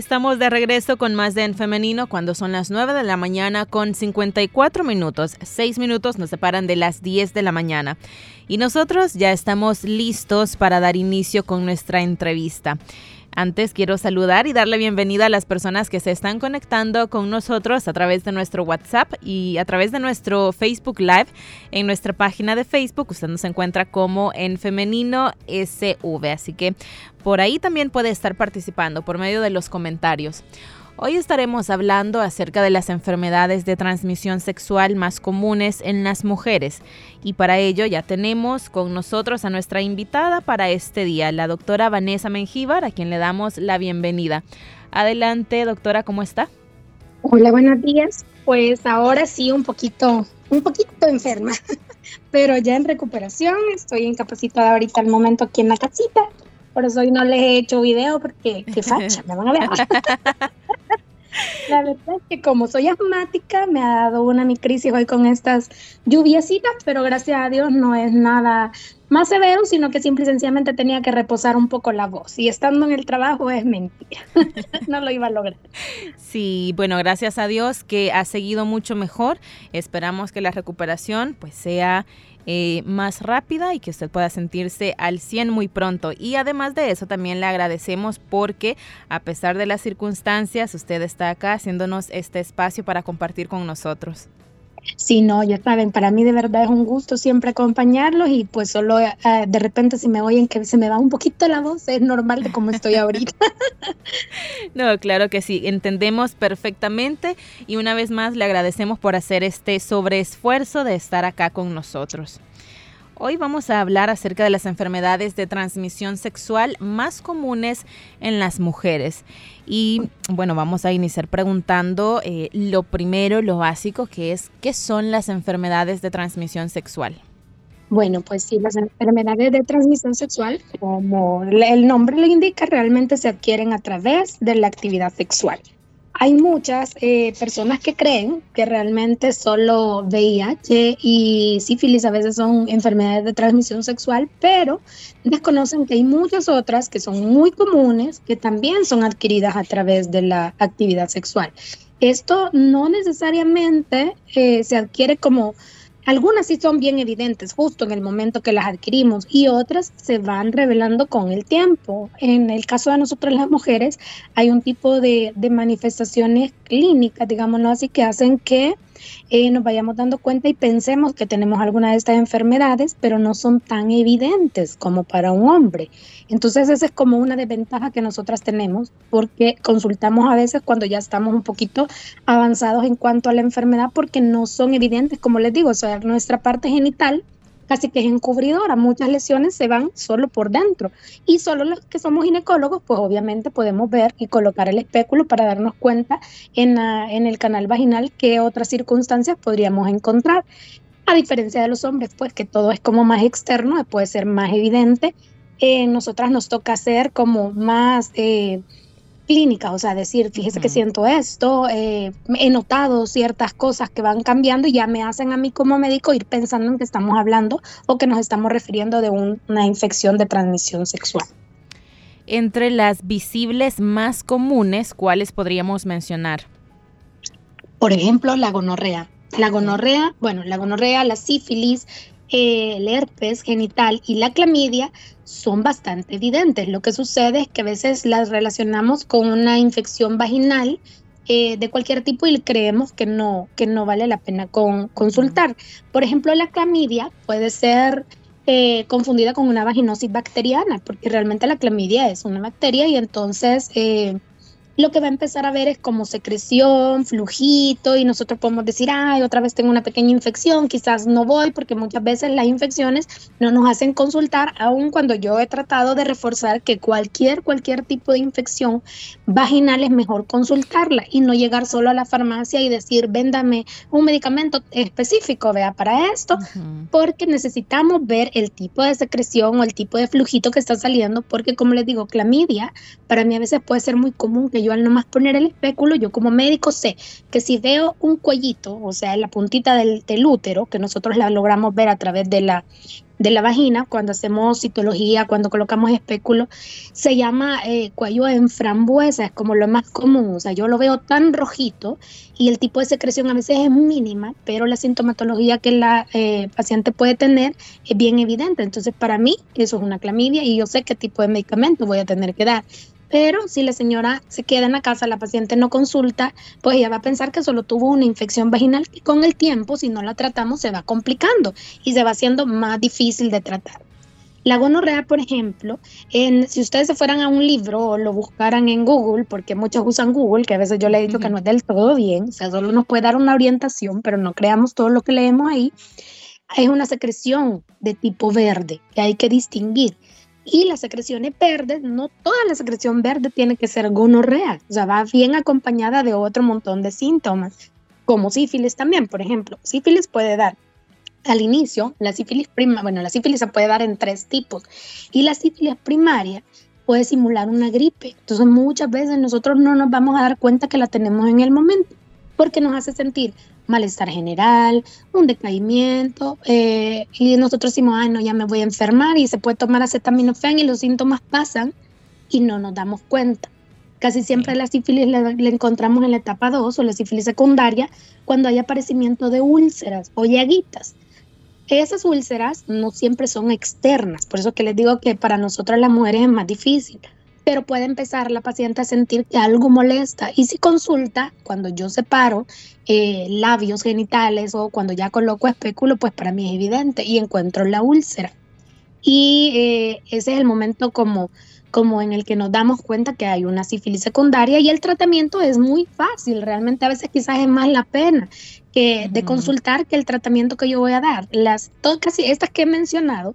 Estamos de regreso con más de En Femenino cuando son las 9 de la mañana con 54 minutos. 6 minutos nos separan de las 10 de la mañana. Y nosotros ya estamos listos para dar inicio con nuestra entrevista. Antes quiero saludar y darle bienvenida a las personas que se están conectando con nosotros a través de nuestro WhatsApp y a través de nuestro Facebook Live. En nuestra página de Facebook usted nos encuentra como en femenino SV, así que por ahí también puede estar participando por medio de los comentarios. Hoy estaremos hablando acerca de las enfermedades de transmisión sexual más comunes en las mujeres y para ello ya tenemos con nosotros a nuestra invitada para este día, la doctora Vanessa Mengíbar, a quien le damos la bienvenida. Adelante, doctora, ¿cómo está? Hola, buenos días. Pues ahora sí un poquito, un poquito enferma, pero ya en recuperación, estoy incapacitada ahorita al momento aquí en la casita por eso hoy no les he hecho video porque qué facha, me van a ver. La verdad es que como soy asmática, me ha dado una mi crisis hoy con estas lluviecitas, pero gracias a Dios no es nada más severo, sino que simple y sencillamente tenía que reposar un poco la voz. Y estando en el trabajo es mentira. no lo iba a lograr. Sí, bueno, gracias a Dios que ha seguido mucho mejor. Esperamos que la recuperación pues sea eh, más rápida y que usted pueda sentirse al 100 muy pronto. Y además de eso, también le agradecemos porque a pesar de las circunstancias, usted está acá haciéndonos este espacio para compartir con nosotros. Sí, no, ya saben, para mí de verdad es un gusto siempre acompañarlos y pues solo eh, de repente si me oyen que se me va un poquito la voz, es normal de cómo estoy ahorita. no, claro que sí, entendemos perfectamente y una vez más le agradecemos por hacer este sobreesfuerzo de estar acá con nosotros. Hoy vamos a hablar acerca de las enfermedades de transmisión sexual más comunes en las mujeres. Y bueno, vamos a iniciar preguntando eh, lo primero, lo básico, que es qué son las enfermedades de transmisión sexual. Bueno, pues sí, las enfermedades de transmisión sexual, como el nombre lo indica, realmente se adquieren a través de la actividad sexual. Hay muchas eh, personas que creen que realmente solo VIH y sífilis a veces son enfermedades de transmisión sexual, pero desconocen que hay muchas otras que son muy comunes que también son adquiridas a través de la actividad sexual. Esto no necesariamente eh, se adquiere como algunas sí son bien evidentes justo en el momento que las adquirimos y otras se van revelando con el tiempo. En el caso de nosotros las mujeres hay un tipo de, de manifestaciones clínicas, digámoslo así, que hacen que eh, nos vayamos dando cuenta y pensemos que tenemos alguna de estas enfermedades, pero no son tan evidentes como para un hombre. Entonces esa es como una desventaja que nosotras tenemos porque consultamos a veces cuando ya estamos un poquito avanzados en cuanto a la enfermedad porque no son evidentes, como les digo, o sea, nuestra parte genital casi que es encubridora. Muchas lesiones se van solo por dentro. Y solo los que somos ginecólogos, pues obviamente podemos ver y colocar el espéculo para darnos cuenta en, en el canal vaginal qué otras circunstancias podríamos encontrar. A diferencia de los hombres, pues que todo es como más externo, puede ser más evidente. Eh, nosotras nos toca hacer como más... Eh, clínica, o sea, decir, fíjese que siento esto, eh, he notado ciertas cosas que van cambiando y ya me hacen a mí como médico ir pensando en que estamos hablando o que nos estamos refiriendo de una infección de transmisión sexual. Entre las visibles más comunes, ¿cuáles podríamos mencionar? Por ejemplo, la gonorrea. La gonorrea, bueno, la gonorrea, la sífilis, el herpes genital y la clamidia son bastante evidentes. Lo que sucede es que a veces las relacionamos con una infección vaginal eh, de cualquier tipo y creemos que no, que no vale la pena con, consultar. Por ejemplo, la clamidia puede ser eh, confundida con una vaginosis bacteriana, porque realmente la clamidia es una bacteria y entonces lo que va a empezar a ver es como secreción, flujito, y nosotros podemos decir, ay, otra vez tengo una pequeña infección, quizás no voy, porque muchas veces las infecciones no nos hacen consultar, aun cuando yo he tratado de reforzar que cualquier, cualquier tipo de infección vaginal es mejor consultarla y no llegar solo a la farmacia y decir, véndame un medicamento específico, vea, para esto, porque necesitamos ver el tipo de secreción o el tipo de flujito que está saliendo, porque como les digo, clamidia, para mí a veces puede ser muy común que yo al nomás poner el espéculo, yo como médico sé que si veo un cuellito, o sea, la puntita del, del útero, que nosotros la logramos ver a través de la de la vagina, cuando hacemos citología, cuando colocamos espéculo, se llama eh, cuello en frambuesa, es como lo más común, o sea, yo lo veo tan rojito y el tipo de secreción a veces es mínima, pero la sintomatología que la eh, paciente puede tener es bien evidente, entonces para mí eso es una clamidia y yo sé qué tipo de medicamento voy a tener que dar. Pero si la señora se queda en la casa, la paciente no consulta, pues ella va a pensar que solo tuvo una infección vaginal y con el tiempo, si no la tratamos, se va complicando y se va haciendo más difícil de tratar. La gonorrea, por ejemplo, en, si ustedes se fueran a un libro o lo buscaran en Google, porque muchos usan Google, que a veces yo le he dicho que no es del todo bien, o sea, solo nos puede dar una orientación, pero no creamos todo lo que leemos ahí, es una secreción de tipo verde que hay que distinguir. Y las secreciones verdes, no toda la secreción verde tiene que ser gonorrea, o sea, va bien acompañada de otro montón de síntomas, como sífilis también, por ejemplo. Sífilis puede dar al inicio, la sífilis prima, bueno, la sífilis se puede dar en tres tipos y la sífilis primaria puede simular una gripe. Entonces muchas veces nosotros no nos vamos a dar cuenta que la tenemos en el momento porque nos hace sentir malestar general, un decaimiento, eh, y nosotros decimos, ay, no, ya me voy a enfermar y se puede tomar acetaminofén y los síntomas pasan y no nos damos cuenta. Casi siempre la sífilis la, encontramos en la etapa 2 o la sífilis secundaria cuando hay aparecimiento de úlceras o llaguitas. Esas úlceras no siempre son externas, por eso que les digo que para nosotras las mujeres es más difícil pero puede empezar la paciente a sentir que algo molesta. Y si consulta, cuando yo separo eh, labios genitales o cuando ya coloco espéculo, pues para mí es evidente y encuentro la úlcera. Y eh, ese es el momento como, como en el que nos damos cuenta que hay una sífilis secundaria y el tratamiento es muy fácil. Realmente a veces quizás es más la pena que de consultar que el tratamiento que yo voy a dar. Las casi estas que he mencionado,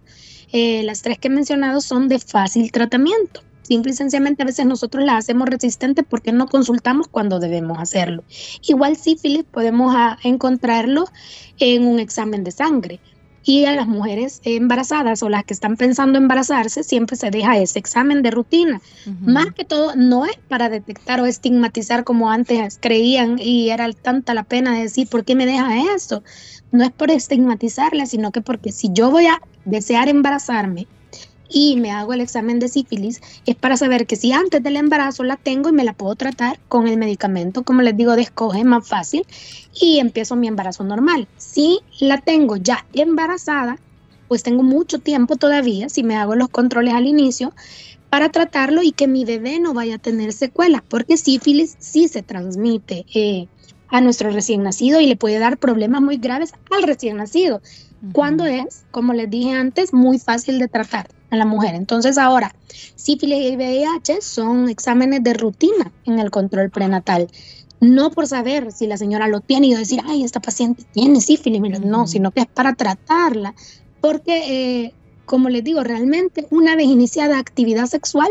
eh, las tres que he mencionado son de fácil tratamiento. Simple y sencillamente a veces nosotros la hacemos resistente porque no consultamos cuando debemos hacerlo. Igual sífilis podemos ah, encontrarlo en un examen de sangre. Y a las mujeres embarazadas o las que están pensando embarazarse, siempre se deja ese examen de rutina. Más que todo, no es para detectar o estigmatizar como antes creían y era tanta la pena de decir, ¿por qué me deja eso? No es por estigmatizarla, sino que porque si yo voy a desear embarazarme, y me hago el examen de sífilis es para saber que si antes del embarazo la tengo y me la puedo tratar con el medicamento, como les digo, de escoge más fácil y empiezo mi embarazo normal. Si la tengo ya embarazada, pues tengo mucho tiempo todavía, si me hago los controles al inicio, para tratarlo y que mi bebé no vaya a tener secuelas, porque sífilis sí se transmite eh, a nuestro recién nacido y le puede dar problemas muy graves al recién nacido, cuando es, como les dije antes, muy fácil de tratar la mujer. Entonces ahora, sífilis y VIH son exámenes de rutina en el control prenatal. No por saber si la señora lo tiene y decir, ay, esta paciente tiene sífilis, no, sino que es para tratarla. Porque, eh, como les digo, realmente una vez iniciada actividad sexual,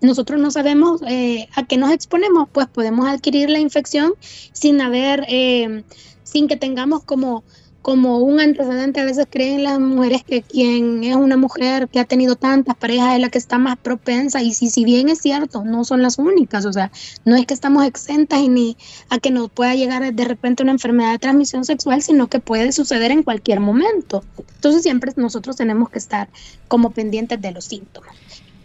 nosotros no sabemos eh, a qué nos exponemos, pues podemos adquirir la infección sin haber, eh, sin que tengamos como como un antecedente, a veces creen las mujeres que quien es una mujer que ha tenido tantas parejas es la que está más propensa y si, si bien es cierto, no son las únicas, o sea, no es que estamos exentas y ni a que nos pueda llegar de repente una enfermedad de transmisión sexual, sino que puede suceder en cualquier momento. Entonces siempre nosotros tenemos que estar como pendientes de los síntomas.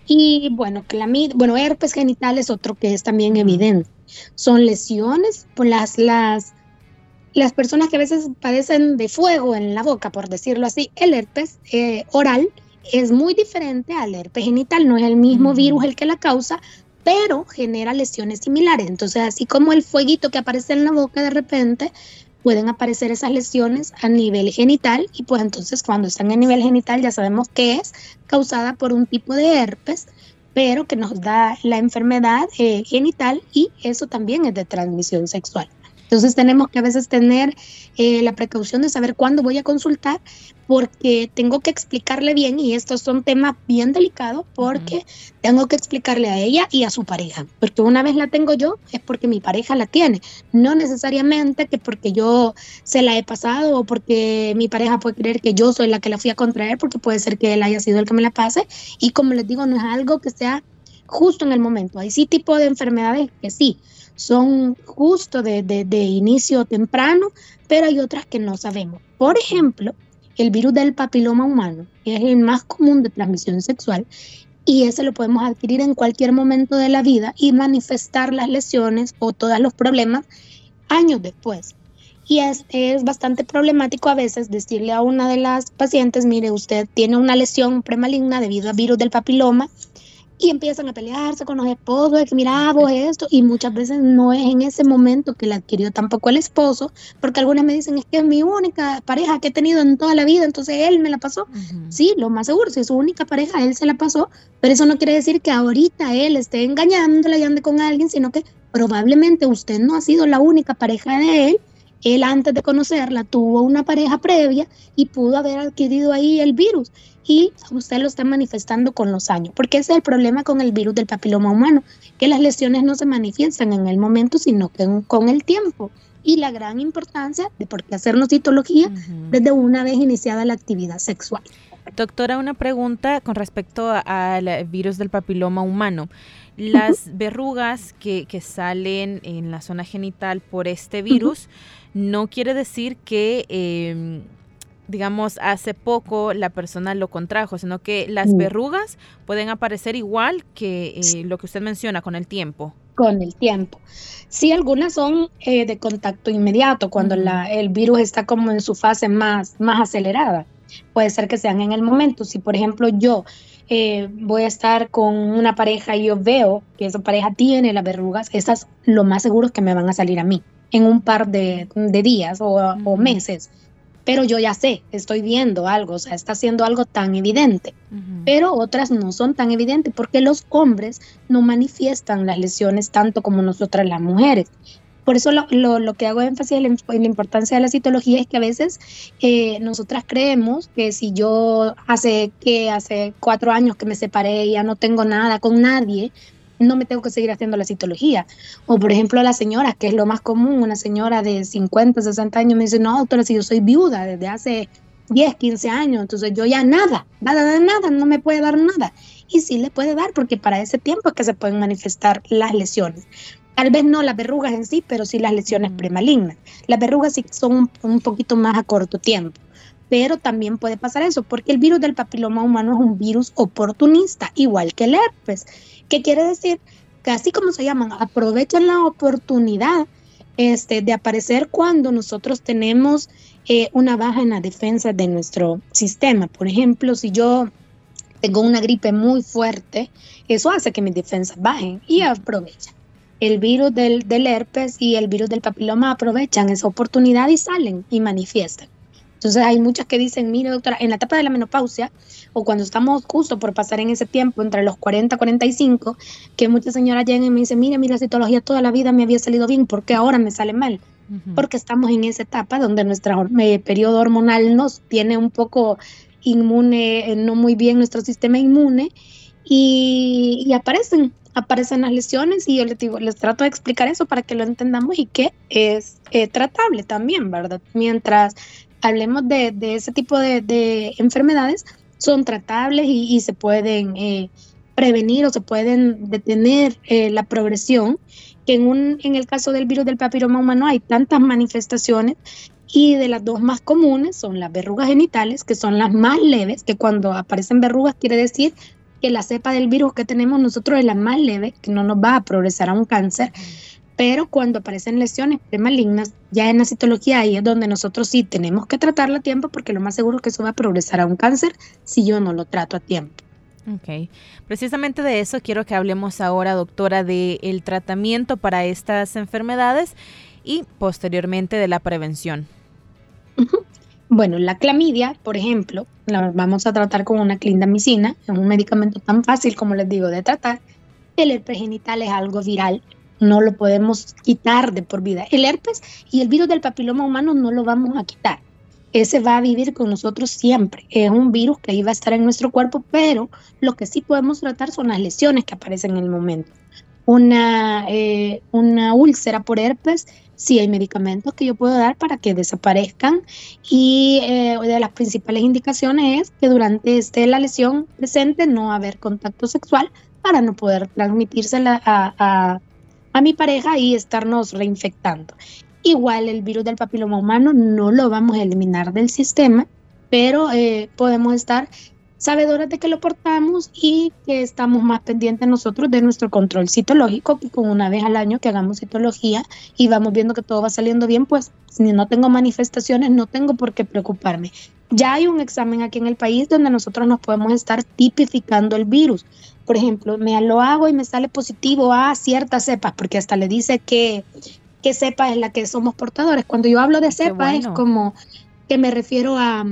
Y bueno, clamid, bueno, herpes genital es otro que es también evidente. Son lesiones por las, las las personas que a veces padecen de fuego en la boca, por decirlo así, el herpes eh, oral es muy diferente al herpes genital, no es el mismo virus el que la causa, pero genera lesiones similares. Entonces, así como el fueguito que aparece en la boca de repente, pueden aparecer esas lesiones a nivel genital y pues entonces cuando están a nivel genital ya sabemos que es causada por un tipo de herpes pero que nos da la enfermedad eh, genital y eso también es de transmisión sexual. Entonces tenemos que a veces tener eh, la precaución de saber cuándo voy a consultar porque tengo que explicarle bien y estos son temas bien delicados porque tengo que explicarle a ella y a su pareja. Porque una vez la tengo yo es porque mi pareja la tiene, no necesariamente que porque yo se la he pasado o porque mi pareja puede creer que yo soy la que la fui a contraer porque puede ser que él haya sido el que me la pase y como les digo no es algo que sea justo en el momento. Hay sí tipo de enfermedades que sí son justo de, de, inicio temprano, pero hay otras que no sabemos. Por ejemplo, el virus del papiloma humano, es el más común de transmisión sexual, y ese lo podemos adquirir en cualquier momento de la vida y manifestar las lesiones o todos los problemas años después. Y es, es, bastante problemático a veces decirle a una de las pacientes, mire, usted tiene una lesión premaligna debido al virus del papiloma y empiezan a pelearse con los esposos, de que mira, vos esto, y muchas veces no es en ese momento que la adquirió tampoco el esposo, porque algunas me dicen, es que es mi única pareja que he tenido en toda la vida, entonces él me la pasó. Sí, lo más seguro, si es su única pareja, él se la pasó, pero eso no quiere decir que ahorita él esté engañándola y ande con alguien, sino que probablemente usted no ha sido la única pareja de él, él antes de conocerla tuvo una pareja previa y pudo haber adquirido ahí el virus y usted lo está manifestando con los años, porque ese es el problema con el virus del papiloma humano, que las lesiones no se manifiestan en el momento, sino que con el tiempo. Y la gran importancia de por qué hacernos citología desde una vez iniciada la actividad sexual. Doctora, una pregunta con respecto al virus del papiloma humano. Las verrugas que, que, salen en la zona genital por este virus no quiere decir que eh, digamos, hace poco la persona lo contrajo, sino que las mm. verrugas pueden aparecer igual que eh, lo que usted menciona con el tiempo. Con el tiempo. Sí, algunas son eh, de contacto inmediato, cuando la, el virus está como en su fase más, más acelerada. Puede ser que sean en el momento. Si, por ejemplo, yo eh, voy a estar con una pareja y yo veo que esa pareja tiene las verrugas, esas lo más seguro es que me van a salir a mí en un par de, días o, o meses pero yo ya sé, estoy viendo algo, o sea, está haciendo algo tan evidente, pero otras no son tan evidentes porque los hombres no manifiestan las lesiones tanto como nosotras las mujeres. Por eso lo, lo, que hago énfasis en la, la, importancia de la citología es que a veces eh, nosotras creemos que si yo hace que hace cuatro años que me separé y ya no tengo nada con nadie, no me tengo que seguir haciendo la citología. O por ejemplo, la señora, que es lo más común, una señora de 50, 60 años me dice, no, doctora, si yo soy viuda desde hace 10, 15 años, entonces yo ya nada, nada, nada, no me puede dar nada. Y sí le puede dar, porque para ese tiempo es que se pueden manifestar las lesiones. Tal vez no las verrugas en sí, pero sí las lesiones premalignas. Las verrugas sí son un poquito más a corto tiempo pero también puede pasar eso, porque el virus del papiloma humano es un virus oportunista, igual que el herpes. ¿Qué quiere decir? Que así como se llaman, aprovechan la oportunidad este, de aparecer cuando nosotros tenemos eh, una baja en la defensa de nuestro sistema. Por ejemplo, si yo tengo una gripe muy fuerte, eso hace que mis defensas bajen y aprovechan. El virus del, del herpes y el virus del papiloma aprovechan esa oportunidad y salen y manifiestan. Entonces hay muchas que dicen, mire doctora, en la etapa de la menopausia o cuando estamos justo por pasar en ese tiempo entre los 40 y 45, que muchas señoras llegan y me dicen, mire, mira, la citología toda la vida me había salido bien, ¿por qué ahora me sale mal? Porque estamos en esa etapa donde nuestro eh, periodo hormonal nos tiene un poco inmune, eh, no muy bien nuestro sistema inmune y, aparecen, aparecen las lesiones y yo les digo, les trato de explicar eso para que lo entendamos y que es eh, tratable también, ¿verdad? Mientras hablemos de, ese tipo de, enfermedades, son tratables y, se pueden eh, prevenir o se pueden detener eh, la progresión, que en, un, en el caso del virus del papiloma humano hay tantas manifestaciones y de las dos más comunes son las verrugas genitales, que son las más leves, que cuando aparecen verrugas quiere decir que la cepa del virus que tenemos nosotros es la más leve, que no nos va a progresar a un cáncer pero cuando aparecen lesiones premalignas, ya en la citología ahí es donde nosotros sí tenemos que tratarla a tiempo porque lo más seguro es que eso va a progresar a un cáncer si yo no lo trato a tiempo. Ok, precisamente de eso quiero que hablemos ahora, doctora, del tratamiento para estas enfermedades y posteriormente de la prevención. Bueno, la clamidia, por ejemplo, la vamos a tratar con una clindamicina, es un medicamento tan fácil como les digo de tratar. El herpes genital es algo viral, no lo podemos quitar de por vida. El herpes y el virus del papiloma humano no lo vamos a quitar. Ese va a vivir con nosotros siempre. Es un virus que iba a estar en nuestro cuerpo, pero lo que sí podemos tratar son las lesiones que aparecen en el momento. Una, eh, una úlcera por herpes sí hay medicamentos que yo puedo dar para que desaparezcan y eh, de las principales indicaciones es que durante este, la lesión presente no haber contacto sexual para no poder transmitírsela a, mi pareja y estarnos reinfectando. Igual el virus del papiloma humano no lo vamos a eliminar del sistema, pero eh, podemos estar sabedores de que lo portamos y que estamos más pendientes nosotros de nuestro control citológico, que con una vez al año que hagamos citología y vamos viendo que todo va saliendo bien, pues si no tengo manifestaciones no tengo por qué preocuparme. Ya hay un examen aquí en el país donde nosotros nos podemos estar tipificando el virus. Por ejemplo, me lo hago y me sale positivo a ciertas cepas, porque hasta le dice que qué cepa es la que somos portadores. Cuando yo hablo de cepa es como que me refiero a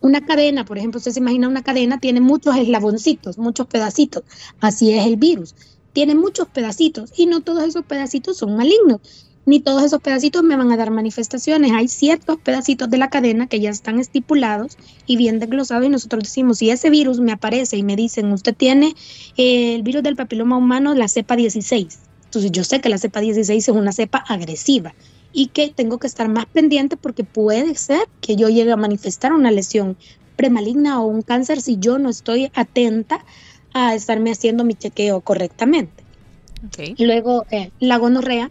una cadena, por ejemplo, usted se imagina una cadena, tiene muchos eslaboncitos, muchos pedacitos. Así es el virus. Tiene muchos pedacitos y no todos esos pedacitos son malignos, ni todos esos pedacitos me van a dar manifestaciones. Hay ciertos pedacitos de la cadena que ya están estipulados y bien desglosados y nosotros decimos, si ese virus me aparece y me dicen, usted tiene eh, el virus del papiloma humano, la cepa 16. Entonces yo sé que la cepa 16 es una cepa agresiva y que tengo que estar más pendiente porque puede ser que yo llegue a manifestar una lesión premaligna o un cáncer si yo no estoy atenta a estarme haciendo mi chequeo correctamente. Luego, eh, la gonorrea.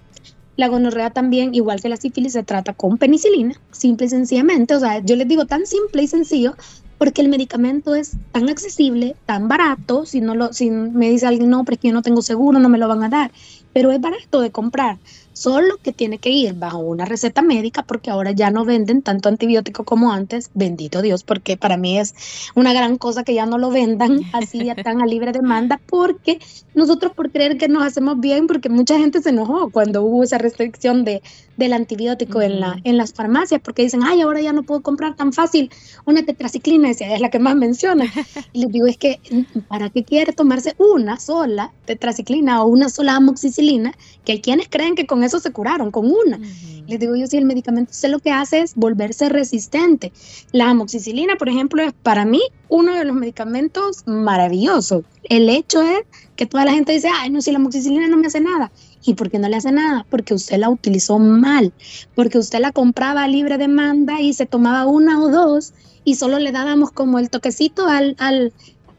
La gonorrea también, igual que la sífilis, se trata con penicilina, simple y sencillamente. O sea, yo les digo tan simple y sencillo porque el medicamento es tan accesible, tan barato. Si no lo, si me dice alguien, no, pero es que yo no tengo seguro, no me lo van a dar. Pero es barato de comprar solo que tiene que ir bajo una receta médica porque ahora ya no venden tanto antibiótico como antes, bendito Dios, porque para mí es una gran cosa que ya no lo vendan así tan a libre demanda porque nosotros por creer que nos hacemos bien, porque mucha gente se enojó cuando hubo esa restricción de, del antibiótico en, la, en las farmacias porque dicen, ay, ahora ya no puedo comprar tan fácil una tetraciclina, esa es la que más menciona. Y les digo, es que, ¿para qué quiere tomarse una sola tetraciclina o una sola amoxicilina? Que hay quienes creen que con eso se curaron, con una. Les digo yo, si el medicamento sé lo que hace es volverse resistente. La amoxicilina, por ejemplo, es para mí uno de los medicamentos maravillosos. El hecho es que toda la gente dice, ay, no, si la amoxicilina no me hace nada. ¿Y por qué no le hace nada? Porque usted la utilizó mal, porque usted la compraba a libre demanda y se tomaba una o dos y solo le dábamos como el toquecito al, al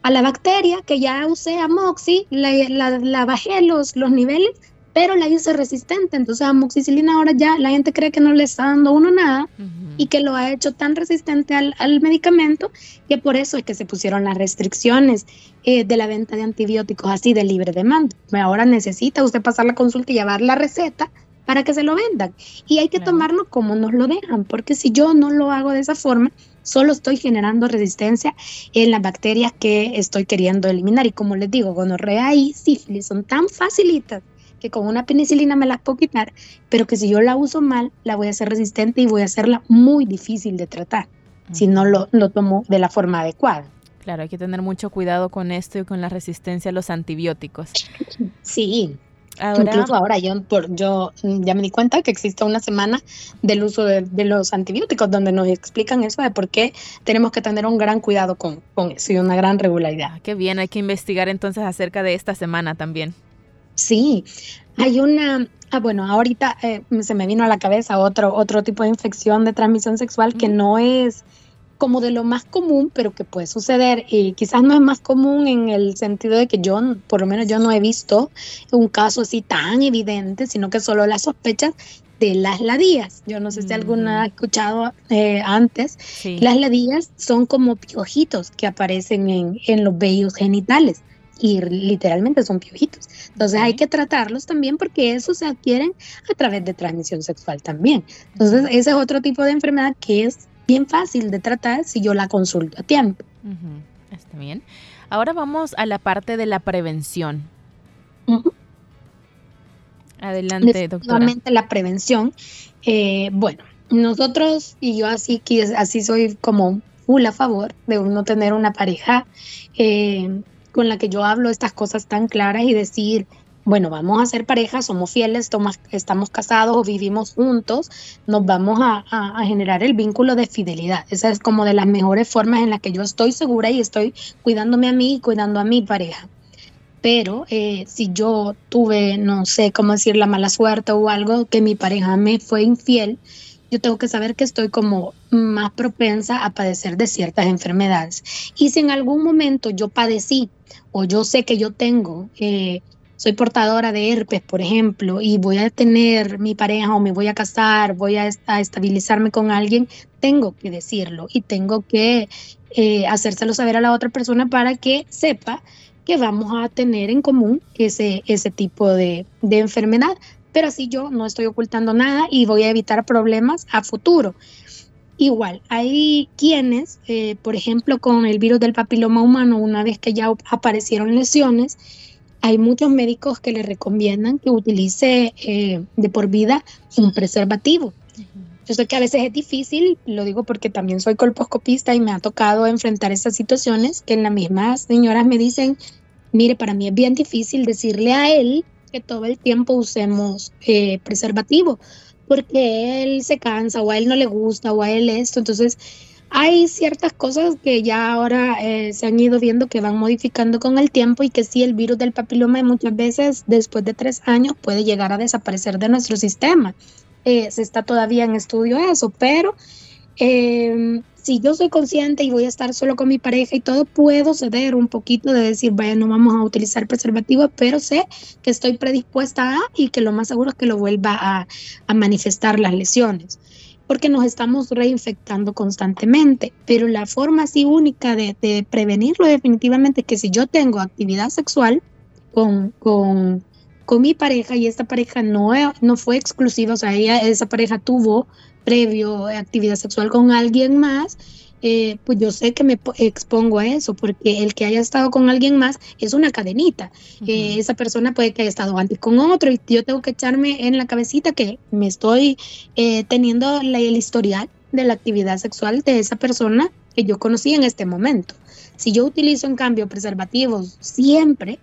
a la bacteria que ya usé amoxi, la, la, la bajé los, los niveles pero la hice resistente. Entonces, amoxicilina ahora ya la gente cree que no le está dando uno nada y que lo ha hecho tan resistente al, medicamento que por eso es que se pusieron las restricciones eh, de la venta de antibióticos así de libre demanda. Ahora necesita usted pasar la consulta y llevar la receta para que se lo vendan. Y hay que tomarlo como nos lo dejan, porque si yo no lo hago de esa forma, solo estoy generando resistencia en las bacterias que estoy queriendo eliminar. Y como les digo, gonorrea y sífilis son tan facilitas que con una penicilina me las puedo quitar, pero que si yo la uso mal, la voy a hacer resistente y voy a hacerla muy difícil de tratar si no lo, lo tomo de la forma adecuada. Claro, hay que tener mucho cuidado con esto y con la resistencia a los antibióticos. Sí, Incluso ahora yo, por, yo ya me di cuenta que existe una semana del uso de, los antibióticos donde nos explican eso de por qué tenemos que tener un gran cuidado con, con eso y una gran regularidad. Ah, qué bien, hay que investigar entonces acerca de esta semana también. Sí, hay una, ah, bueno, ahorita eh, se me vino a la cabeza otro, otro tipo de infección de transmisión sexual que no es como de lo más común, pero que puede suceder. Y quizás no es más común en el sentido de que yo, por lo menos yo no he visto un caso así tan evidente, sino que solo las sospechas de las ladillas. Yo no sé si alguna ha escuchado eh, antes. Las ladillas son como piojitos que aparecen en, en los vellos genitales y literalmente son piojitos. Entonces hay que tratarlos también porque esos se adquieren a través de transmisión sexual también. Entonces ese es otro tipo de enfermedad que es bien fácil de tratar si yo la consulto a tiempo. Está bien. Ahora vamos a la parte de la prevención. Adelante, doctora. la prevención. Eh, bueno, nosotros, y yo así, así soy como full a favor de uno tener una pareja eh, con la que yo hablo estas cosas tan claras y decir, bueno, vamos a ser pareja, somos fieles, estamos casados o vivimos juntos, nos vamos a, generar el vínculo de fidelidad. Esa es como de las mejores formas en las que yo estoy segura y estoy cuidándome a mí y cuidando a mi pareja. Pero eh, si yo tuve, no sé cómo decir, la mala suerte o algo, que mi pareja me fue infiel, yo tengo que saber que estoy como más propensa a padecer de ciertas enfermedades. Y si en algún momento yo padecí o yo sé que yo tengo eh, soy portadora de herpes, por ejemplo, y voy a tener mi pareja o me voy a casar, voy a, estabilizarme con alguien, tengo que decirlo y tengo que eh, hacérselo saber a la otra persona para que sepa que vamos a tener en común ese, ese tipo de, enfermedad. Pero así yo no estoy ocultando nada y voy a evitar problemas a futuro. Igual, hay quienes, eh, por ejemplo, con el virus del papiloma humano, una vez que ya aparecieron lesiones, hay muchos médicos que le recomiendan que utilice eh, de por vida un preservativo. Yo sé que a veces es difícil, lo digo porque también soy colposcopista y me ha tocado enfrentar esas situaciones que en las mismas señoras me dicen, mire, para mí es bien difícil decirle a él todo el tiempo usemos eh, preservativo, porque él se cansa o a él no le gusta o a él esto. Entonces, hay ciertas cosas que ya ahora eh, se han ido viendo que van modificando con el tiempo y que sí, el virus del papiloma muchas veces después de tres años puede llegar a desaparecer de nuestro sistema. Eh, se está todavía en estudio eso, pero em, si yo soy consciente y voy a estar solo con mi pareja y todo, puedo ceder un poquito de decir, vaya, no vamos a utilizar preservativo, pero sé que estoy predispuesta a y que lo más seguro es que lo vuelva a, manifestar las lesiones porque nos estamos reinfectando constantemente. Pero la forma así única de, prevenirlo definitivamente es que si yo tengo actividad sexual con, con mi pareja y esta pareja no, no fue exclusiva, o sea, esa pareja tuvo previo actividad sexual con alguien más, eh, pues yo sé que me expongo a eso, porque el que haya estado con alguien más es una cadenita. Eh, esa persona puede que haya estado antes con otro y yo tengo que echarme en la cabecita que me estoy eh, teniendo el historial de la actividad sexual de esa persona que yo conocí en este momento. Si yo utilizo en cambio preservativos siempre,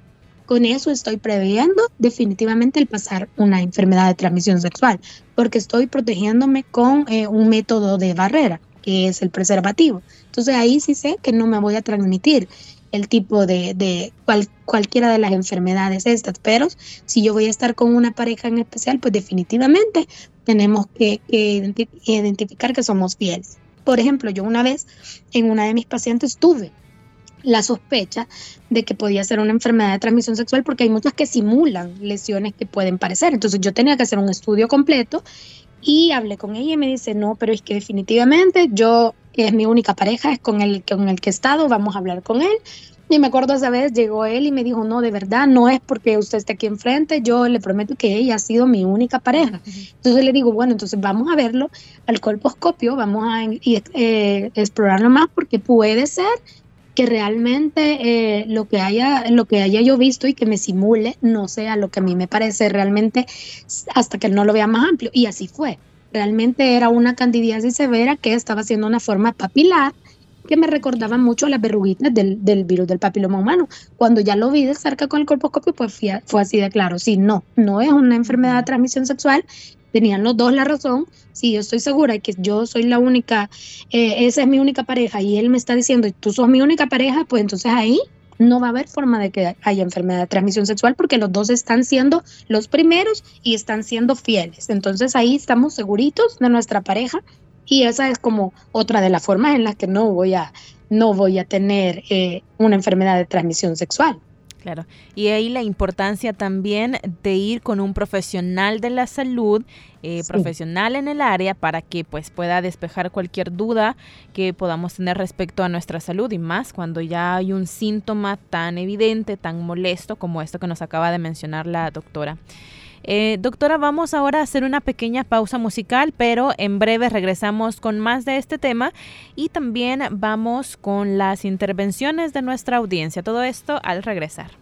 con eso estoy previendo definitivamente el pasar una enfermedad de transmisión sexual, porque estoy protegiéndome con un método de barrera que es el preservativo. Entonces ahí sí sé que no me voy a transmitir el tipo de, cualquiera de las enfermedades estas, pero si yo voy a estar con una pareja en especial, pues definitivamente tenemos que, identificar que somos fieles. Por ejemplo, yo una vez en una de mis pacientes tuve la sospecha de que podía ser una enfermedad de transmisión sexual porque hay muchas que simulan lesiones que pueden parecer. Entonces yo tenía que hacer un estudio completo y hablé con ella y me dice, no, pero es que definitivamente yo es mi única pareja, es con el, con el que he estado, vamos a hablar con él. Y me acuerdo esa vez, llegó él y me dijo, no, de verdad, no es porque usted esté aquí enfrente, yo le prometo que ella ha sido mi única pareja. Entonces le digo, bueno, entonces vamos a verlo al colposcopio, vamos a eh, explorarlo más porque puede ser que realmente eh, lo que haya lo que haya yo visto y que me simule no sea lo que a mí me parece realmente hasta que no lo vea más amplio y así fue realmente era una candidiasis severa que estaba haciendo una forma papilar que me recordaba mucho a las verruguitas del, virus del papiloma humano. Cuando ya lo vi de cerca con el colposcopio, pues fue así de claro. Sí, no, no es una enfermedad de transmisión sexual, tenían los dos la razón. Si yo estoy segura que yo soy la única, eh, esa es mi única pareja y él me está diciendo, tú sos mi única pareja, pues entonces ahí no va a haber forma de que haya enfermedad de transmisión sexual porque los dos están siendo los primeros y están siendo fieles. Entonces ahí estamos seguritos de nuestra pareja y esa es como otra de las formas en las que no voy a, no voy a tener eh, una enfermedad de transmisión sexual. Claro. Y ahí la importancia también de ir con un profesional de la salud, eh, profesional en el área, para que pues pueda despejar cualquier duda que podamos tener respecto a nuestra salud y más cuando ya hay un síntoma tan evidente, tan molesto como esto que nos acaba de mencionar la doctora. Eh, doctora, vamos ahora a hacer una pequeña pausa musical, pero en breve regresamos con más de este tema y también vamos con las intervenciones de nuestra audiencia. Todo esto al regresar.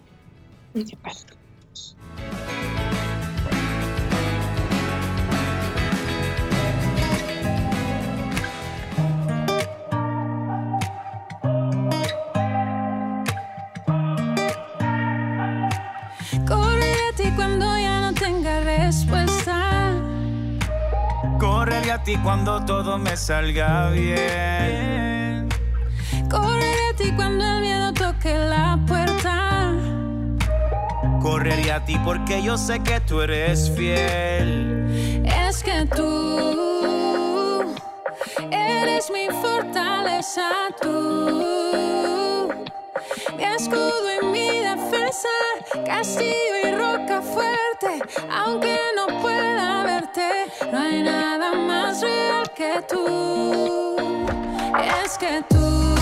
A ti cuando todo me salga bien. Correré a ti cuando el miedo toque la puerta. Correré a ti porque yo sé que tú eres fiel. Es que tú eres mi fortaleza, tú. Mi escudo defensa, castillo y roca fuerte, aunque no pueda verte, no hay nada más real que tú. Es que tú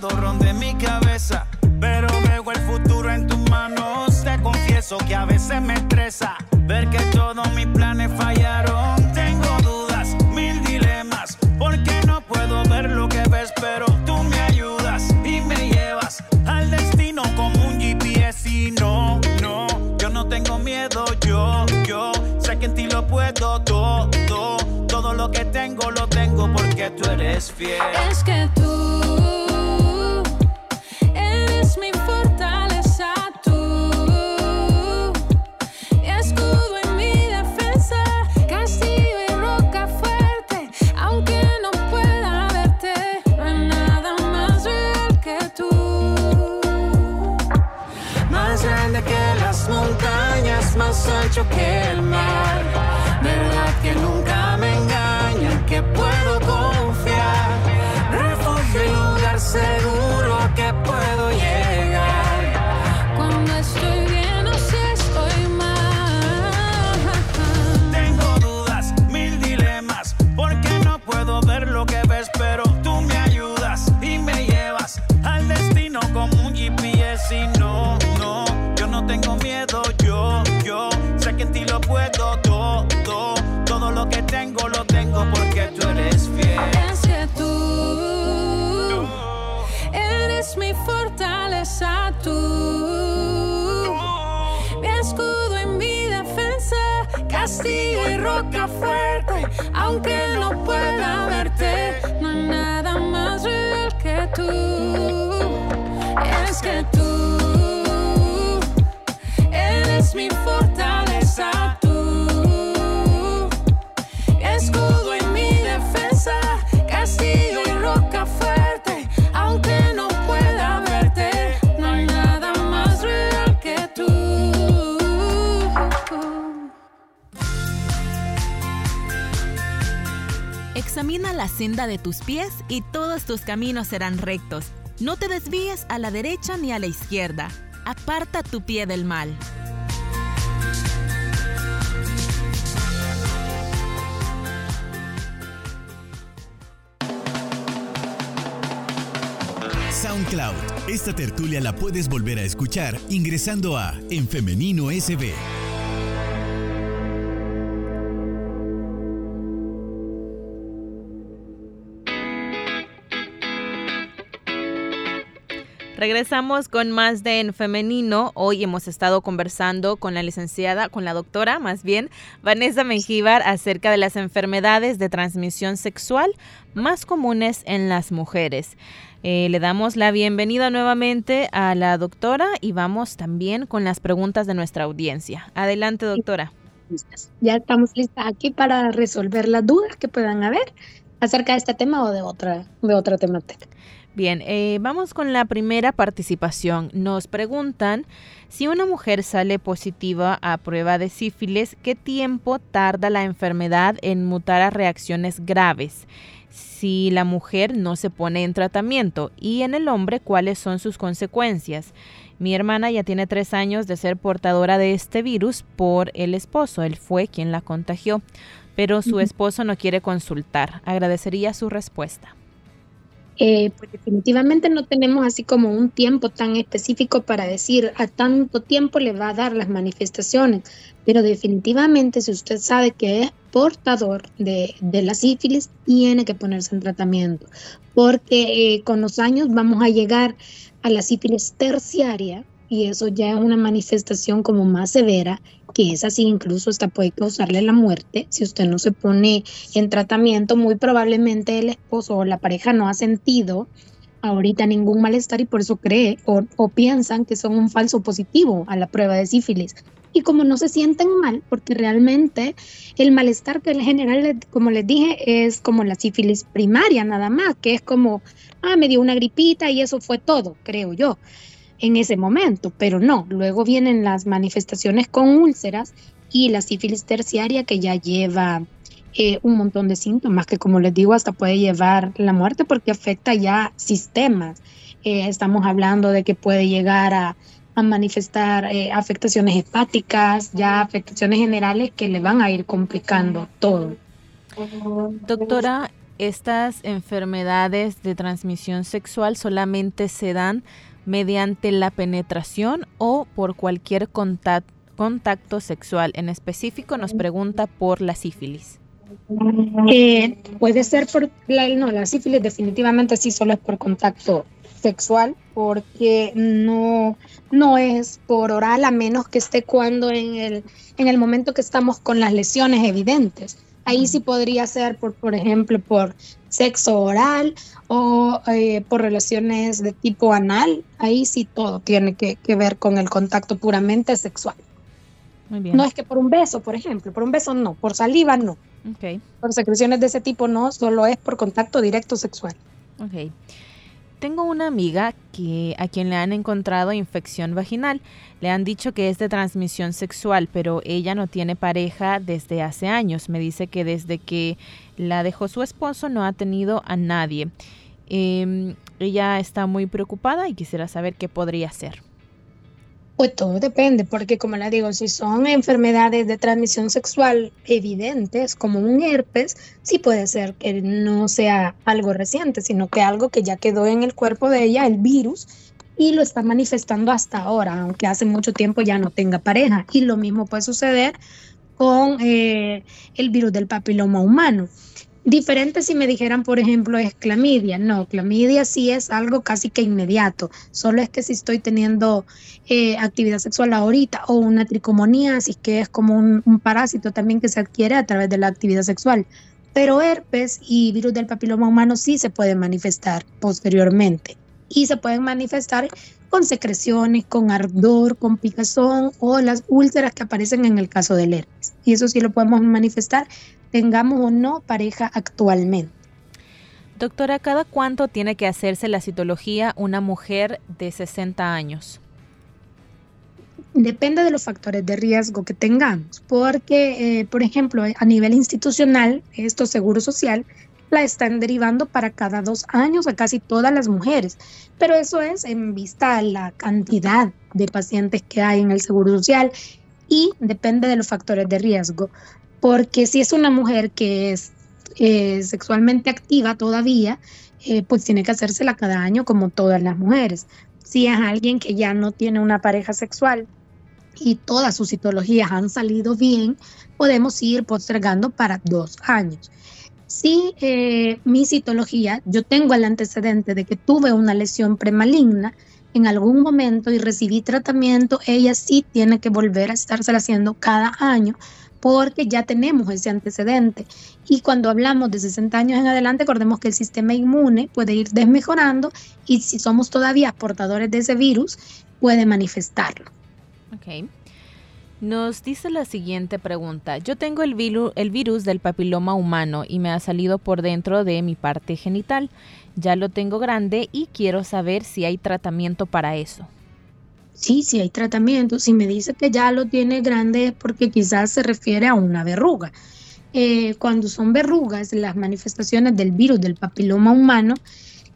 Pasado ronde mi cabeza, pero veo el futuro en tus manos. Te confieso que a veces me estresa ver que todos mis planes fallaron. Tengo dudas, mil dilemas, porque no puedo ver lo que ves, pero tú me ayudas y me llevas al destino como un GPS. Y no, no, yo no tengo miedo, yo, yo sé que en ti lo puedo todo, todo lo que tengo lo tengo porque tú eres fiel. Es que yo, sé que en ti lo puedo todo, todo lo que tengo lo tengo porque tú eres fiel. Es que tú eres mi fortaleza, tú. Mi escudo y mi defensa, castillo y roca fuerte. Aunque no pueda verte, no hay nada más real que tú. Es que tú Examina la senda de tus pies y todos tus caminos serán rectos. No te desvíes a la derecha ni a la izquierda. Aparta tu pie del mal. SoundCloud. Esta tertulia la puedes volver a escuchar ingresando a En Femenino SB. Regresamos con más de En Femenino. Hoy hemos estado conversando con la licenciada, con la doctora más bien, Vanessa Mengíbar, acerca de las enfermedades de transmisión sexual más comunes en las mujeres. Eh, le damos la bienvenida nuevamente a la doctora y vamos también con las preguntas de nuestra audiencia. Adelante, doctora. Ya estamos listas aquí para resolver las dudas que puedan haber acerca de este tema o de otra, de otra temática. Bien, eh, vamos con la primera participación. Nos preguntan si una mujer sale positiva a prueba de sífilis, ¿qué tiempo tarda la enfermedad en mutar a reacciones graves? Si la mujer no se pone en tratamiento y en el hombre, ¿cuáles son sus consecuencias? Mi hermana ya tiene tres años de ser portadora de este virus por el esposo. Él fue quien la contagió, pero su esposo no quiere consultar. Agradecería su respuesta. Eh, pues definitivamente no tenemos así como un tiempo tan específico para decir a tanto tiempo le va a dar las manifestaciones, pero definitivamente si usted sabe que es portador de, de la sífilis, tiene que ponerse en tratamiento, porque eh, con los años vamos a llegar a la sífilis terciaria y eso ya es una manifestación como más severa que es así, incluso hasta puede causarle la muerte. Si usted no se pone en tratamiento, muy probablemente el esposo o la pareja no ha sentido ahorita ningún malestar y por eso cree o, piensan que son un falso positivo a la prueba de sífilis. Y como no se sienten mal, porque realmente el malestar que en general, como les dije, es como la sífilis primaria nada más, que es como, ah, me dio una gripita y eso fue todo, creo yo, en ese momento. Pero no, luego vienen las manifestaciones con úlceras y la sífilis terciaria que ya lleva eh, un montón de síntomas que como les digo hasta puede llevar la muerte porque afecta ya sistemas. Eh, estamos hablando de que puede llegar a, manifestar eh, afectaciones hepáticas, ya afectaciones generales que le van a ir complicando todo. Doctora, ¿estas enfermedades de transmisión sexual solamente se dan mediante la penetración o por cualquier contacto, sexual? En específico nos pregunta por la sífilis. Puede ser por la, no, la sífilis definitivamente sí solo es por contacto sexual porque no, no es por oral a menos que esté cuando en el, en el momento que estamos con las lesiones evidentes. Ahí sí podría ser, por, por ejemplo, por sexo oral o eh, por relaciones de tipo anal. Ahí sí todo tiene que, que ver con el contacto puramente sexual. Muy bien. No es que por un beso, por ejemplo, por un beso no, por saliva no, por secreciones de ese tipo no, solo es por contacto directo sexual. ok. Tengo una amiga que a quien le han encontrado infección vaginal. Le han dicho que es de transmisión sexual, pero ella no tiene pareja desde hace años. Me dice que desde que la dejó su esposo no ha tenido a nadie. Em, ella está muy preocupada y quisiera saber qué podría hacer. Pues todo depende, porque como le digo, si son enfermedades de transmisión sexual evidentes, como un herpes, sí puede ser que no sea algo reciente, sino que algo que ya quedó en el cuerpo de ella, el virus, y lo está manifestando hasta ahora, aunque hace mucho tiempo ya no tenga pareja. Y lo mismo puede suceder con eh, el virus del papiloma humano. Diferente si me dijeran, por ejemplo, es clamidia. No, clamidia sí es algo casi que inmediato. Solo es que si estoy teniendo eh, actividad sexual ahorita o una tricomoniasis, que es como un, un parásito también que se adquiere a través de la actividad sexual. Pero herpes y virus del papiloma humano sí se pueden manifestar posteriormente. Y se pueden manifestar con secreciones, con ardor, con picazón o las úlceras que aparecen en el caso del herpes. Y eso sí lo podemos manifestar tengamos o no pareja actualmente. Doctora, ¿cada cuánto tiene que hacerse la citología una mujer de 60 años? Depende de los factores de riesgo que tengamos, porque, eh, por ejemplo, a nivel institucional, esto Seguro Social, la están derivando para cada dos años a casi todas las mujeres, pero eso es en vista a la cantidad de pacientes que hay en el Seguro Social y depende de los factores de riesgo porque si es una mujer que es eh, sexualmente activa todavía, eh, pues tiene que hacérsela cada año como todas las mujeres. Si es alguien que ya no tiene una pareja sexual y todas sus citologías han salido bien, podemos ir postergando para dos años. Si eh, mi citología, yo tengo el antecedente de que tuve una lesión premaligna en algún momento y recibí tratamiento, ella sí tiene que volver a estársela haciendo cada año porque ya tenemos ese antecedente. Y cuando hablamos de 60 años en adelante, recordemos que el sistema inmune puede ir desmejorando y si somos todavía portadores de ese virus, puede manifestarlo. Ok. Nos dice la siguiente pregunta. Yo tengo el, viru- el virus del papiloma humano y me ha salido por dentro de mi parte genital. Ya lo tengo grande y quiero saber si hay tratamiento para eso. Sí, sí hay tratamiento. Si me dice que ya lo tiene grande es porque quizás se refiere a una verruga. Eh, cuando son verrugas, las manifestaciones del virus del papiloma humano,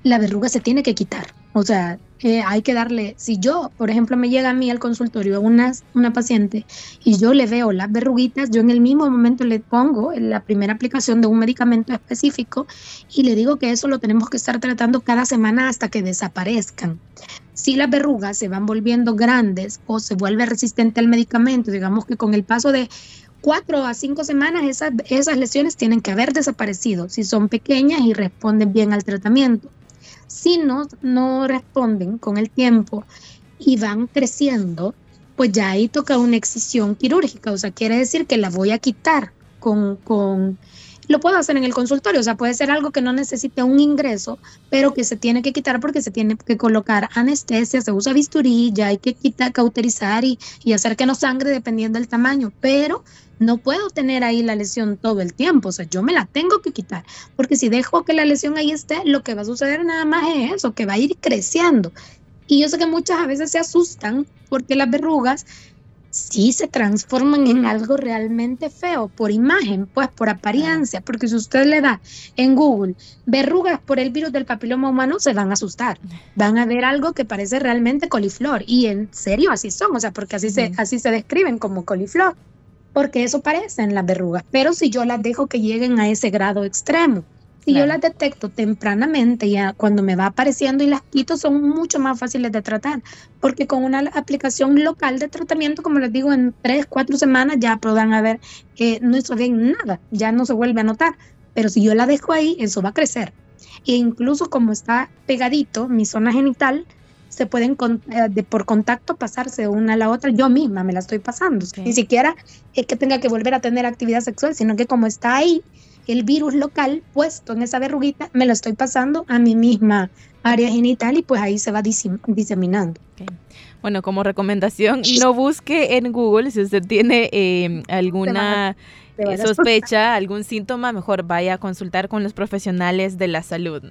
la verruga se tiene que quitar. O sea, hay que darle, si yo, por ejemplo, me llega a mí al consultorio una, una paciente y yo le veo las verruguitas, yo en el mismo momento le pongo la primera aplicación de un medicamento específico y le digo que eso lo tenemos que estar tratando cada semana hasta que desaparezcan. Si las verrugas se van volviendo grandes o se vuelve resistente al medicamento, digamos que con el paso de cuatro a cinco semanas esas, esas lesiones tienen que haber desaparecido si son pequeñas y responden bien al tratamiento. Si no, no responden con el tiempo y van creciendo, pues ya ahí toca una excisión quirúrgica, o sea, quiere decir que la voy a quitar con, con lo puedo hacer en el consultorio, o sea, puede ser algo que no necesite un ingreso, pero que se tiene que quitar porque se tiene que colocar anestesia, se usa bisturí, ya hay que quitar, cauterizar y, y hacer que no sangre dependiendo del tamaño, pero no puedo tener ahí la lesión todo el tiempo, o sea, yo me la tengo que quitar, porque si dejo que la lesión ahí esté, lo que va a suceder nada más es eso, que va a ir creciendo. Y yo sé que muchas a veces se asustan porque las verrugas sí se transforman en algo realmente feo por imagen, pues por apariencia, porque si usted le da en Google verrugas por el virus del papiloma humano, se van a asustar, van a ver algo que parece realmente coliflor y en serio así son, o sea, porque así se, así se describen como coliflor, porque eso parecen las verrugas, pero si yo las dejo que lleguen a ese grado extremo, si yo las detecto tempranamente, ya cuando me va apareciendo y las quito, son mucho más fáciles de tratar, porque con una aplicación local de tratamiento, como les digo, en tres, cuatro semanas ya podrán ver que no hizo bien nada, ya no se vuelve a notar. Pero si yo la dejo ahí, eso va a crecer. E incluso como está pegadito mi zona genital, se pueden eh, de, por contacto pasarse una a la otra. Yo misma me la estoy pasando. Ni siquiera es que tenga que volver a tener actividad sexual, sino que como está ahí, el virus local puesto en esa verruguita, me lo estoy pasando a mi misma área genital y pues ahí se va diseminando. Bueno, como recomendación, no busque en Google si usted tiene eh, alguna sospecha, algún síntoma, mejor vaya a consultar con los profesionales de la salud.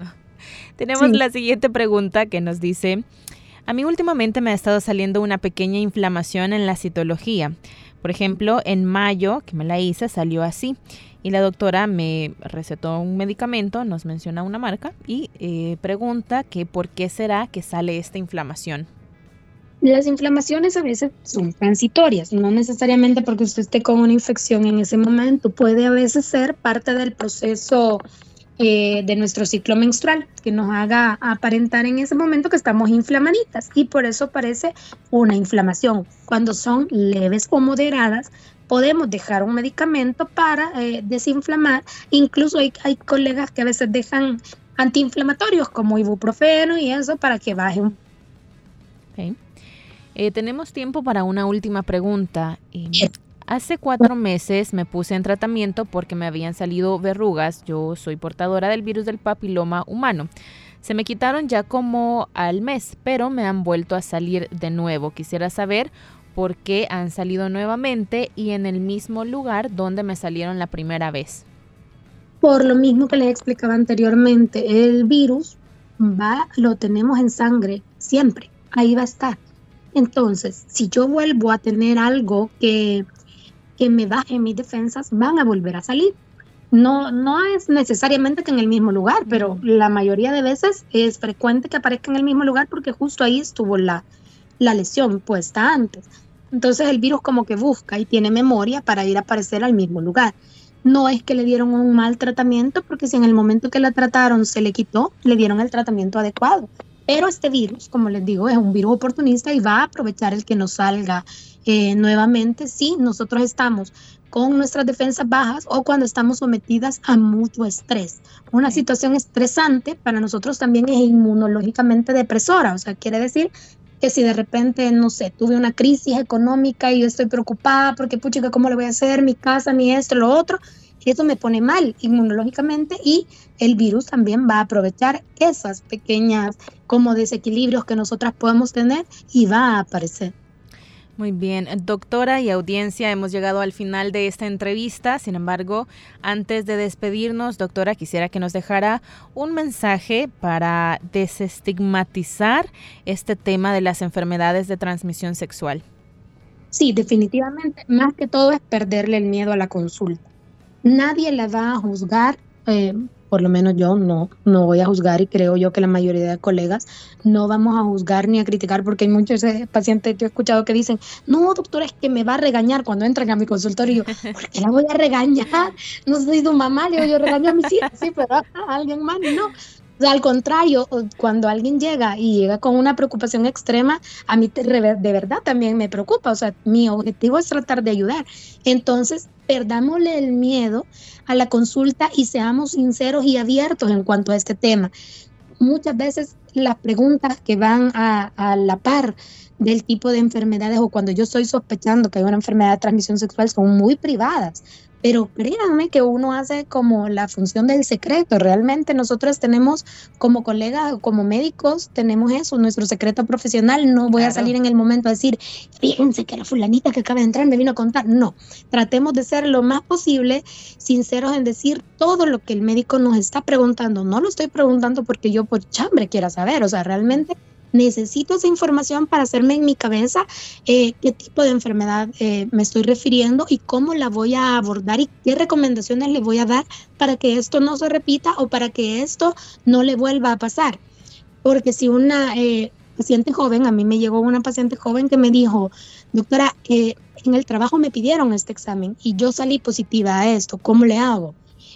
Tenemos la siguiente pregunta que nos dice, a mí últimamente me ha estado saliendo una pequeña inflamación en la citología. Por ejemplo, en mayo, que me la hice, salió así y la doctora me recetó un medicamento, nos menciona una marca y eh, pregunta que por qué será que sale esta inflamación. Las inflamaciones a veces son transitorias, no necesariamente porque usted esté con una infección en ese momento, puede a veces ser parte del proceso eh, de nuestro ciclo menstrual que nos haga aparentar en ese momento que estamos inflamaditas y por eso parece una inflamación. Cuando son leves o moderadas, podemos dejar un medicamento para eh, desinflamar. Incluso hay, hay colegas que a veces dejan antiinflamatorios como ibuprofeno y eso para que baje un eh, tenemos tiempo para una última pregunta. Eh, hace cuatro meses me puse en tratamiento porque me habían salido verrugas. Yo soy portadora del virus del papiloma humano. Se me quitaron ya como al mes, pero me han vuelto a salir de nuevo. Quisiera saber por qué han salido nuevamente y en el mismo lugar donde me salieron la primera vez. Por lo mismo que les explicaba anteriormente, el virus va, lo tenemos en sangre siempre, ahí va a estar. Entonces, si yo vuelvo a tener algo que, que me baje mis defensas, van a volver a salir. No, no es necesariamente que en el mismo lugar, pero la mayoría de veces es frecuente que aparezca en el mismo lugar porque justo ahí estuvo la, la lesión puesta antes. Entonces el virus como que busca y tiene memoria para ir a aparecer al mismo lugar. No es que le dieron un mal tratamiento, porque si en el momento que la trataron se le quitó, le dieron el tratamiento adecuado. Pero este virus, como les digo, es un virus oportunista y va a aprovechar el que nos salga eh, nuevamente si nosotros estamos con nuestras defensas bajas o cuando estamos sometidas a mucho estrés. Una situación estresante para nosotros también es inmunológicamente depresora, o sea, quiere decir que si de repente, no sé, tuve una crisis económica y yo estoy preocupada porque, pucha, ¿cómo le voy a hacer? Mi casa, mi esto, lo otro. Eso me pone mal inmunológicamente y el virus también va a aprovechar esas pequeñas como desequilibrios que nosotras podemos tener y va a aparecer. Muy bien, doctora y audiencia, hemos llegado al final de esta entrevista. Sin embargo, antes de despedirnos, doctora, quisiera que nos dejara un mensaje para desestigmatizar este tema de las enfermedades de transmisión sexual. Sí, definitivamente, más que todo es perderle el miedo a la consulta. Nadie la va a juzgar eh, por lo menos yo no, no voy a juzgar y creo yo que la mayoría de colegas no vamos a juzgar ni a criticar porque hay muchos eh, pacientes que he escuchado que dicen, no, doctora, es que me va a regañar cuando entran a mi consultorio. ¿Por qué la voy a regañar? No soy tu mamá, le digo, yo regaño a mis hijas, sí, pero a alguien más no. O sea, al contrario, cuando alguien llega y llega con una preocupación extrema, a mí de verdad también me preocupa. O sea, mi objetivo es tratar de ayudar. Entonces, perdámosle el miedo a la consulta y seamos sinceros y abiertos en cuanto a este tema. Muchas veces las preguntas que van a, a la par del tipo de enfermedades o cuando yo estoy sospechando que hay una enfermedad de transmisión sexual son muy privadas. Pero créanme que uno hace como la función del secreto. Realmente nosotros tenemos como colegas, como médicos, tenemos eso, nuestro secreto profesional. No voy a salir en el momento a decir, fíjense que la fulanita que acaba de entrar me vino a contar. No, tratemos de ser lo más posible sinceros en decir todo lo que el médico nos está preguntando. No lo estoy preguntando porque yo por chambre quiera saber. O sea, realmente necesito esa información para hacerme en mi cabeza eh, qué tipo de enfermedad eh, me estoy refiriendo y cómo la voy a abordar y qué recomendaciones le voy a dar para que esto no se repita o para que esto no le vuelva a pasar. Porque si una eh, paciente joven, a mí me llegó una paciente joven que me dijo, doctora, eh, en el trabajo me pidieron este examen y yo salí positiva a esto, ¿cómo le hago?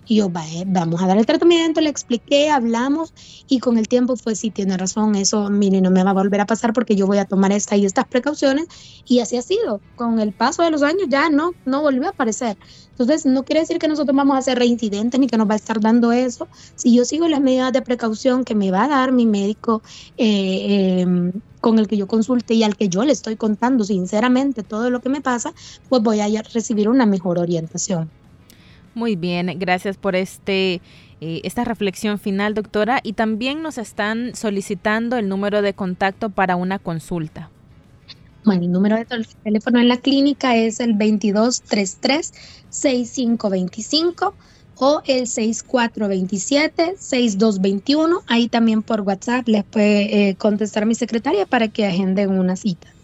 Y yo, "Va, vamos a dar el tratamiento, le expliqué, hablamos y con el tiempo fue, sí, tiene razón, eso, mire, no me va a volver a pasar porque yo voy a tomar esta y estas precauciones y así ha sido. Con el paso de los años ya no, no volvió a aparecer. Entonces, no quiere decir que nosotros vamos a hacer reincidentes ni que nos va a estar dando eso. Si yo sigo las medidas de precaución que me va a dar mi médico eh, eh, con el que yo consulte y al que yo le estoy contando sinceramente todo lo que me pasa, pues voy a recibir una mejor orientación. Muy bien, gracias por este eh, esta reflexión final, doctora. Y también nos están solicitando el número de contacto para una consulta. Bueno, el número de tel- teléfono en la clínica es el 2233-6525 o el 6427-6221. Ahí también por WhatsApp les puede eh, contestar mi secretaria para que agenden una cita.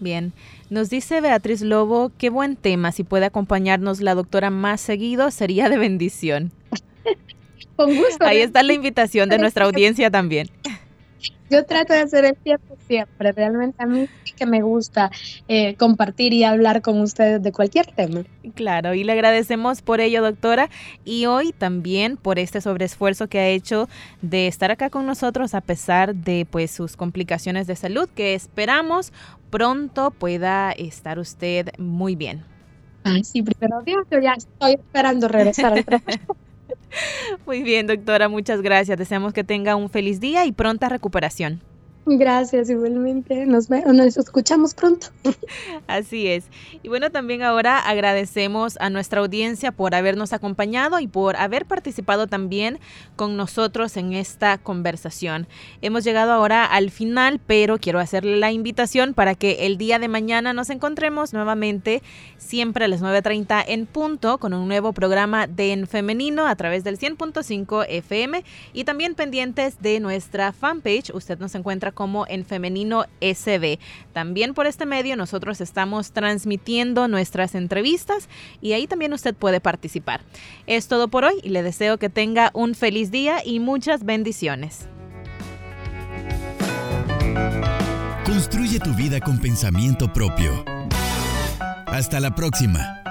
Bien, nos dice Beatriz Lobo, qué buen tema. Si puede acompañarnos la doctora más seguido, sería de bendición. Con gusto. Ahí está la invitación de nuestra audiencia también. Yo trato de hacer el tiempo siempre. Realmente a mí sí que me gusta eh, compartir y hablar con ustedes de cualquier tema. Claro, y le agradecemos por ello, doctora, y hoy también por este sobreesfuerzo que ha hecho de estar acá con nosotros a pesar de pues sus complicaciones de salud, que esperamos pronto pueda estar usted muy bien. Ay, sí, primero Dios, yo ya estoy esperando regresar al trabajo. Muy bien, doctora, muchas gracias. Deseamos que tenga un feliz día y pronta recuperación. Gracias, igualmente. Nos, nos escuchamos pronto. Así es. Y bueno, también ahora agradecemos a nuestra audiencia por habernos acompañado y por haber participado también con nosotros en esta conversación. Hemos llegado ahora al final, pero quiero hacerle la invitación para que el día de mañana nos encontremos nuevamente, siempre a las 9.30 en punto, con un nuevo programa de En Femenino a través del 100.5 FM y también pendientes de nuestra fanpage. Usted nos encuentra como En Femenino SB. También por este medio nosotros estamos transmitiendo nuestras entrevistas y ahí también usted puede participar. Es todo por hoy y le deseo que tenga un feliz día y muchas bendiciones. Construye tu vida con pensamiento propio. Hasta la próxima.